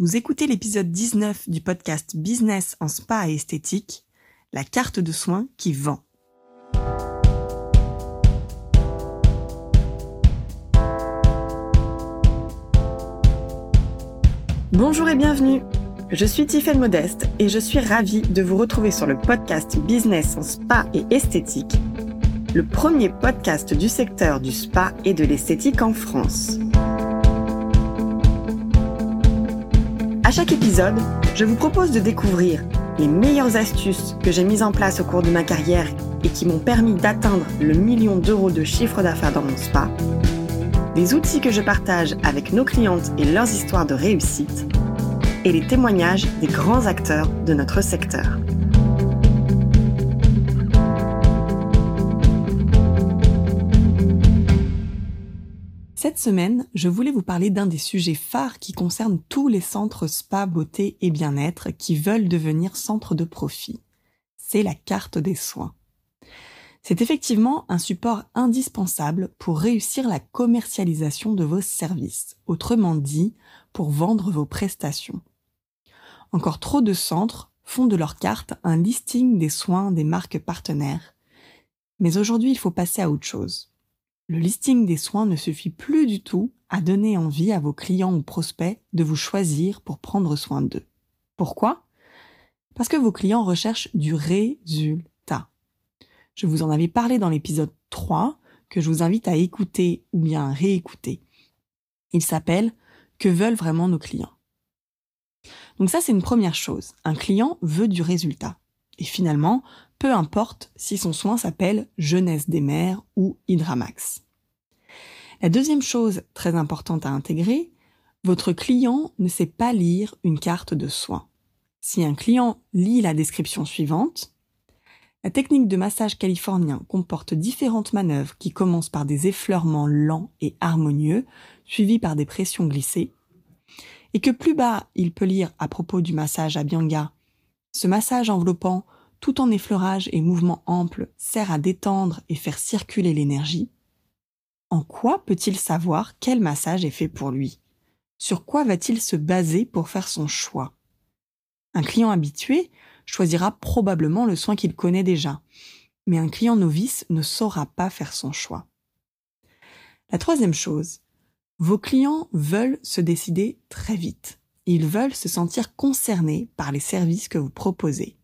Vous écoutez l'épisode 19 du podcast Business en spa et esthétique, la carte de soins qui vend. Bonjour et bienvenue. Je suis Tiffaine Modeste et je suis ravie de vous retrouver sur le podcast Business en spa et esthétique, le premier podcast du secteur du spa et de l'esthétique en France. À chaque épisode, je vous propose de découvrir les meilleures astuces que j'ai mises en place au cours de ma carrière et qui m'ont permis d'atteindre le million d'euros de chiffre d'affaires dans mon spa, des outils que je partage avec nos clientes et leurs histoires de réussite, et les témoignages des grands acteurs de notre secteur. Cette semaine, je voulais vous parler d'un des sujets phares qui concerne tous les centres spa, beauté et bien-être qui veulent devenir centres de profit. C'est la carte des soins. C'est effectivement un support indispensable pour réussir la commercialisation de vos services, autrement dit, pour vendre vos prestations. Encore trop de centres font de leur carte un listing des soins des marques partenaires. Mais aujourd'hui, il faut passer à autre chose le listing des soins ne suffit plus du tout à donner envie à vos clients ou prospects de vous choisir pour prendre soin d'eux. Pourquoi? Parce que vos clients recherchent du résultat. Je vous en avais parlé dans l'épisode 3 que je vous invite à écouter ou bien réécouter. Il s'appelle Que veulent vraiment nos clients? Donc ça c'est une première chose. Un client veut du résultat. Et finalement, peu importe si son soin s'appelle Jeunesse des mers ou Hydramax. La deuxième chose très importante à intégrer, votre client ne sait pas lire une carte de soins. Si un client lit la description suivante, la technique de massage californien comporte différentes manœuvres qui commencent par des effleurements lents et harmonieux, suivis par des pressions glissées, et que plus bas il peut lire à propos du massage à Bianga, ce massage enveloppant tout en effleurage et mouvement ample sert à détendre et faire circuler l'énergie, en quoi peut-il savoir quel massage est fait pour lui? Sur quoi va-t-il se baser pour faire son choix? Un client habitué choisira probablement le soin qu'il connaît déjà, mais un client novice ne saura pas faire son choix. La troisième chose, vos clients veulent se décider très vite. Ils veulent se sentir concernés par les services que vous proposez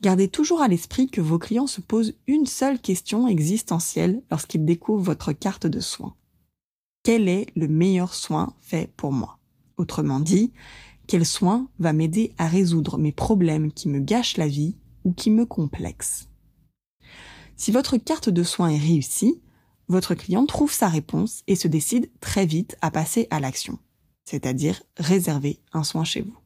gardez toujours à l'esprit que vos clients se posent une seule question existentielle lorsqu'ils découvrent votre carte de soins. Quel est le meilleur soin fait pour moi? Autrement dit, quel soin va m'aider à résoudre mes problèmes qui me gâchent la vie ou qui me complexent? Si votre carte de soins est réussie, votre client trouve sa réponse et se décide très vite à passer à l'action, c'est-à-dire réserver un soin chez vous.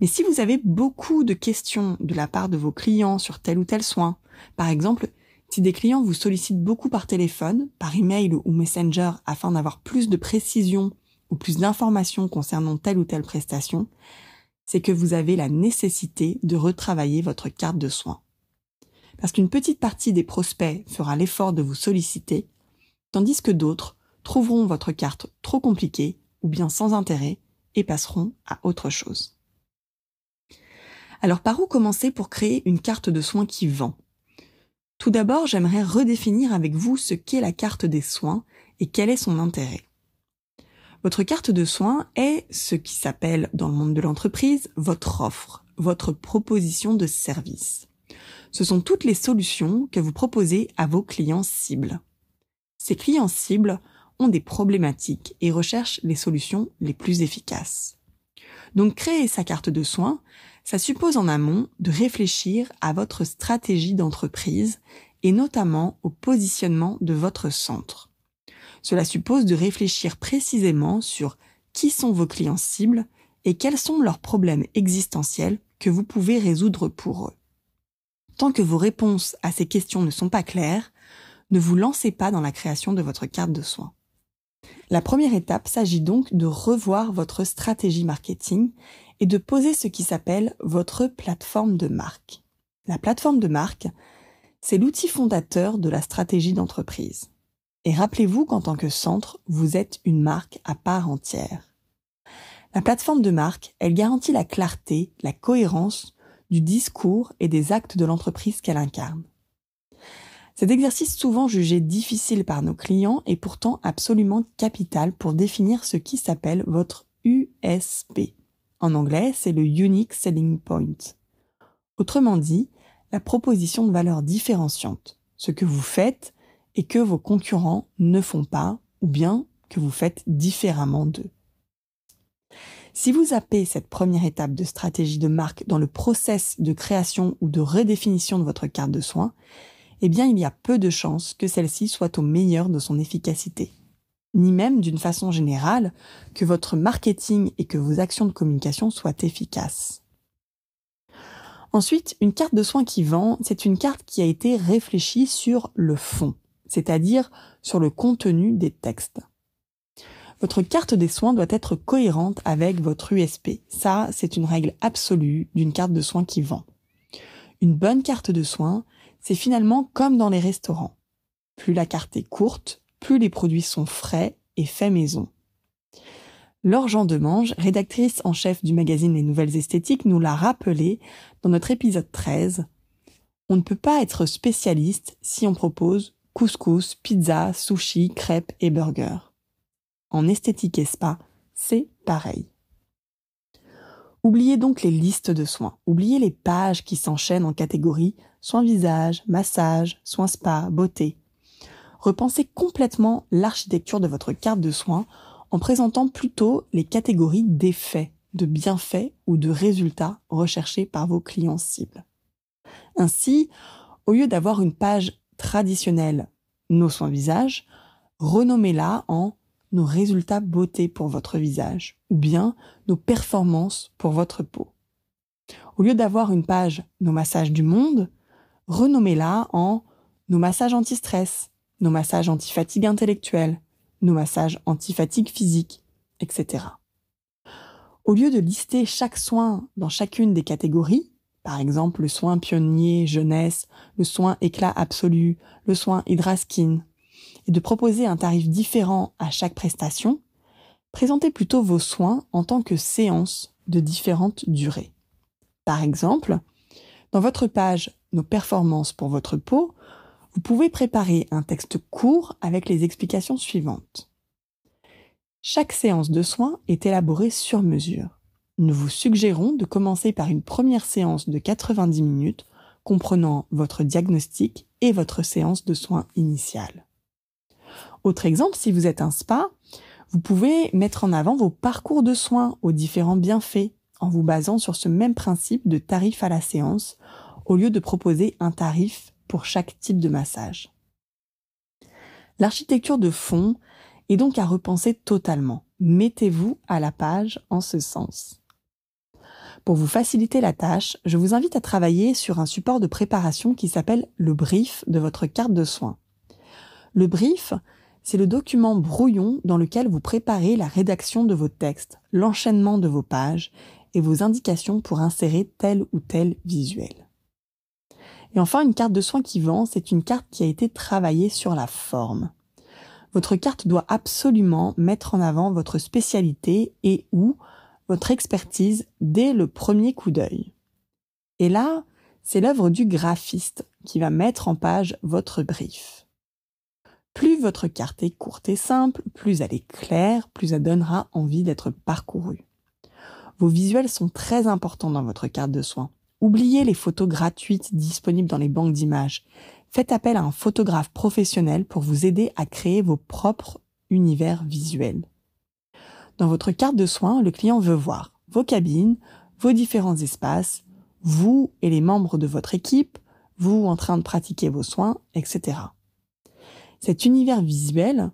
Mais si vous avez beaucoup de questions de la part de vos clients sur tel ou tel soin, par exemple, si des clients vous sollicitent beaucoup par téléphone, par email ou messenger afin d'avoir plus de précision ou plus d'informations concernant telle ou telle prestation, c'est que vous avez la nécessité de retravailler votre carte de soins. Parce qu'une petite partie des prospects fera l'effort de vous solliciter, tandis que d'autres trouveront votre carte trop compliquée ou bien sans intérêt et passeront à autre chose. Alors par où commencer pour créer une carte de soins qui vend? Tout d'abord, j'aimerais redéfinir avec vous ce qu'est la carte des soins et quel est son intérêt. Votre carte de soins est ce qui s'appelle dans le monde de l'entreprise votre offre, votre proposition de service. Ce sont toutes les solutions que vous proposez à vos clients cibles. Ces clients cibles ont des problématiques et recherchent les solutions les plus efficaces. Donc créer sa carte de soins, ça suppose en amont de réfléchir à votre stratégie d'entreprise et notamment au positionnement de votre centre. Cela suppose de réfléchir précisément sur qui sont vos clients cibles et quels sont leurs problèmes existentiels que vous pouvez résoudre pour eux. Tant que vos réponses à ces questions ne sont pas claires, ne vous lancez pas dans la création de votre carte de soins. La première étape s'agit donc de revoir votre stratégie marketing et de poser ce qui s'appelle votre plateforme de marque. La plateforme de marque, c'est l'outil fondateur de la stratégie d'entreprise. Et rappelez-vous qu'en tant que centre, vous êtes une marque à part entière. La plateforme de marque, elle garantit la clarté, la cohérence du discours et des actes de l'entreprise qu'elle incarne. Cet exercice souvent jugé difficile par nos clients est pourtant absolument capital pour définir ce qui s'appelle votre USP. En anglais, c'est le Unique Selling Point. Autrement dit, la proposition de valeur différenciante, ce que vous faites et que vos concurrents ne font pas ou bien que vous faites différemment d'eux. Si vous zappez cette première étape de stratégie de marque dans le process de création ou de redéfinition de votre carte de soins, eh bien il y a peu de chances que celle-ci soit au meilleur de son efficacité. Ni même, d'une façon générale, que votre marketing et que vos actions de communication soient efficaces. Ensuite, une carte de soins qui vend, c'est une carte qui a été réfléchie sur le fond, c'est-à-dire sur le contenu des textes. Votre carte des soins doit être cohérente avec votre USP. Ça, c'est une règle absolue d'une carte de soins qui vend. Une bonne carte de soins, c'est finalement comme dans les restaurants. Plus la carte est courte, plus les produits sont frais et faits maison. Laure Jean Demange, rédactrice en chef du magazine Les Nouvelles Esthétiques, nous l'a rappelé dans notre épisode 13. On ne peut pas être spécialiste si on propose couscous, pizza, sushi, crêpes et burgers. En esthétique et spa, c'est pareil. Oubliez donc les listes de soins, oubliez les pages qui s'enchaînent en catégories soins visage, massage, soins spa, beauté. Repensez complètement l'architecture de votre carte de soins en présentant plutôt les catégories d'effets, de bienfaits ou de résultats recherchés par vos clients cibles. Ainsi, au lieu d'avoir une page traditionnelle Nos soins visage, renommez-la en nos résultats beauté pour votre visage ou bien nos performances pour votre peau. Au lieu d'avoir une page Nos massages du monde, renommez-la en nos massages anti-stress, nos massages anti-fatigue intellectuelle, nos massages anti-fatigue physique, etc. Au lieu de lister chaque soin dans chacune des catégories, par exemple le soin pionnier jeunesse, le soin éclat absolu, le soin hydraskin, et de proposer un tarif différent à chaque prestation, présentez plutôt vos soins en tant que séances de différentes durées. Par exemple, dans votre page Nos performances pour votre peau, vous pouvez préparer un texte court avec les explications suivantes. Chaque séance de soins est élaborée sur mesure. Nous vous suggérons de commencer par une première séance de 90 minutes comprenant votre diagnostic et votre séance de soins initiale. Autre exemple, si vous êtes un spa, vous pouvez mettre en avant vos parcours de soins aux différents bienfaits en vous basant sur ce même principe de tarif à la séance au lieu de proposer un tarif chaque type de massage. L'architecture de fond est donc à repenser totalement. Mettez-vous à la page en ce sens. Pour vous faciliter la tâche, je vous invite à travailler sur un support de préparation qui s'appelle le brief de votre carte de soins. Le brief, c'est le document brouillon dans lequel vous préparez la rédaction de vos textes, l'enchaînement de vos pages et vos indications pour insérer tel ou tel visuel. Et enfin, une carte de soins qui vend, c'est une carte qui a été travaillée sur la forme. Votre carte doit absolument mettre en avant votre spécialité et ou votre expertise dès le premier coup d'œil. Et là, c'est l'œuvre du graphiste qui va mettre en page votre brief. Plus votre carte est courte et simple, plus elle est claire, plus elle donnera envie d'être parcourue. Vos visuels sont très importants dans votre carte de soins. Oubliez les photos gratuites disponibles dans les banques d'images. Faites appel à un photographe professionnel pour vous aider à créer vos propres univers visuels. Dans votre carte de soins, le client veut voir vos cabines, vos différents espaces, vous et les membres de votre équipe, vous en train de pratiquer vos soins, etc. Cet univers visuel,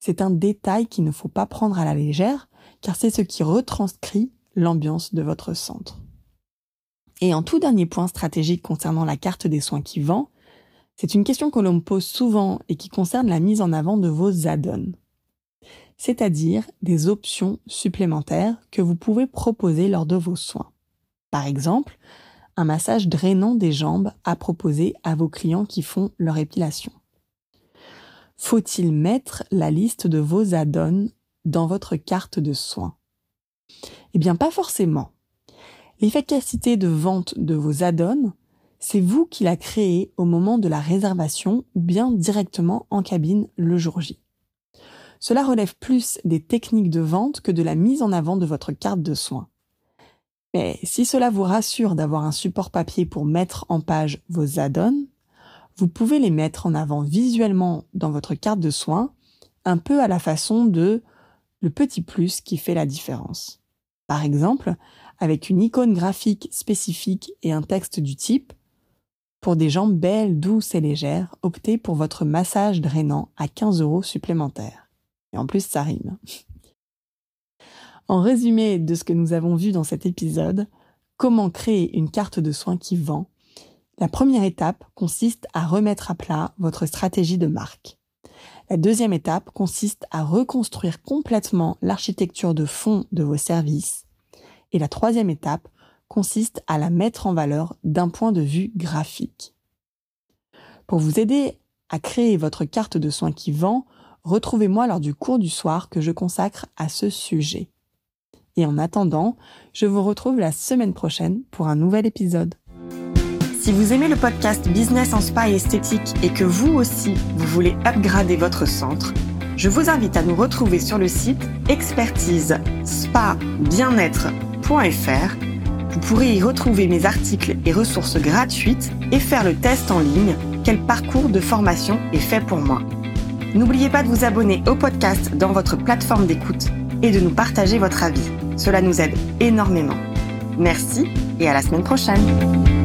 c'est un détail qu'il ne faut pas prendre à la légère, car c'est ce qui retranscrit l'ambiance de votre centre. Et en tout dernier point stratégique concernant la carte des soins qui vend, c'est une question que l'on me pose souvent et qui concerne la mise en avant de vos add-ons, c'est-à-dire des options supplémentaires que vous pouvez proposer lors de vos soins. Par exemple, un massage drainant des jambes à proposer à vos clients qui font leur épilation. Faut-il mettre la liste de vos add-ons dans votre carte de soins? Eh bien, pas forcément. L'efficacité de vente de vos add-ons, c'est vous qui la créez au moment de la réservation ou bien directement en cabine le jour J. Cela relève plus des techniques de vente que de la mise en avant de votre carte de soins. Mais si cela vous rassure d'avoir un support papier pour mettre en page vos add-ons, vous pouvez les mettre en avant visuellement dans votre carte de soins, un peu à la façon de le petit plus qui fait la différence. Par exemple, avec une icône graphique spécifique et un texte du type Pour des jambes belles, douces et légères, optez pour votre massage drainant à 15 euros supplémentaires. Et en plus, ça rime. En résumé de ce que nous avons vu dans cet épisode, comment créer une carte de soins qui vend, la première étape consiste à remettre à plat votre stratégie de marque. La deuxième étape consiste à reconstruire complètement l'architecture de fond de vos services. Et la troisième étape consiste à la mettre en valeur d'un point de vue graphique. Pour vous aider à créer votre carte de soins qui vend, retrouvez-moi lors du cours du soir que je consacre à ce sujet. Et en attendant, je vous retrouve la semaine prochaine pour un nouvel épisode. Si vous aimez le podcast Business en Spa et Esthétique et que vous aussi, vous voulez upgrader votre centre, je vous invite à nous retrouver sur le site expertise spa Vous pourrez y retrouver mes articles et ressources gratuites et faire le test en ligne quel parcours de formation est fait pour moi. N'oubliez pas de vous abonner au podcast dans votre plateforme d'écoute et de nous partager votre avis. Cela nous aide énormément. Merci et à la semaine prochaine.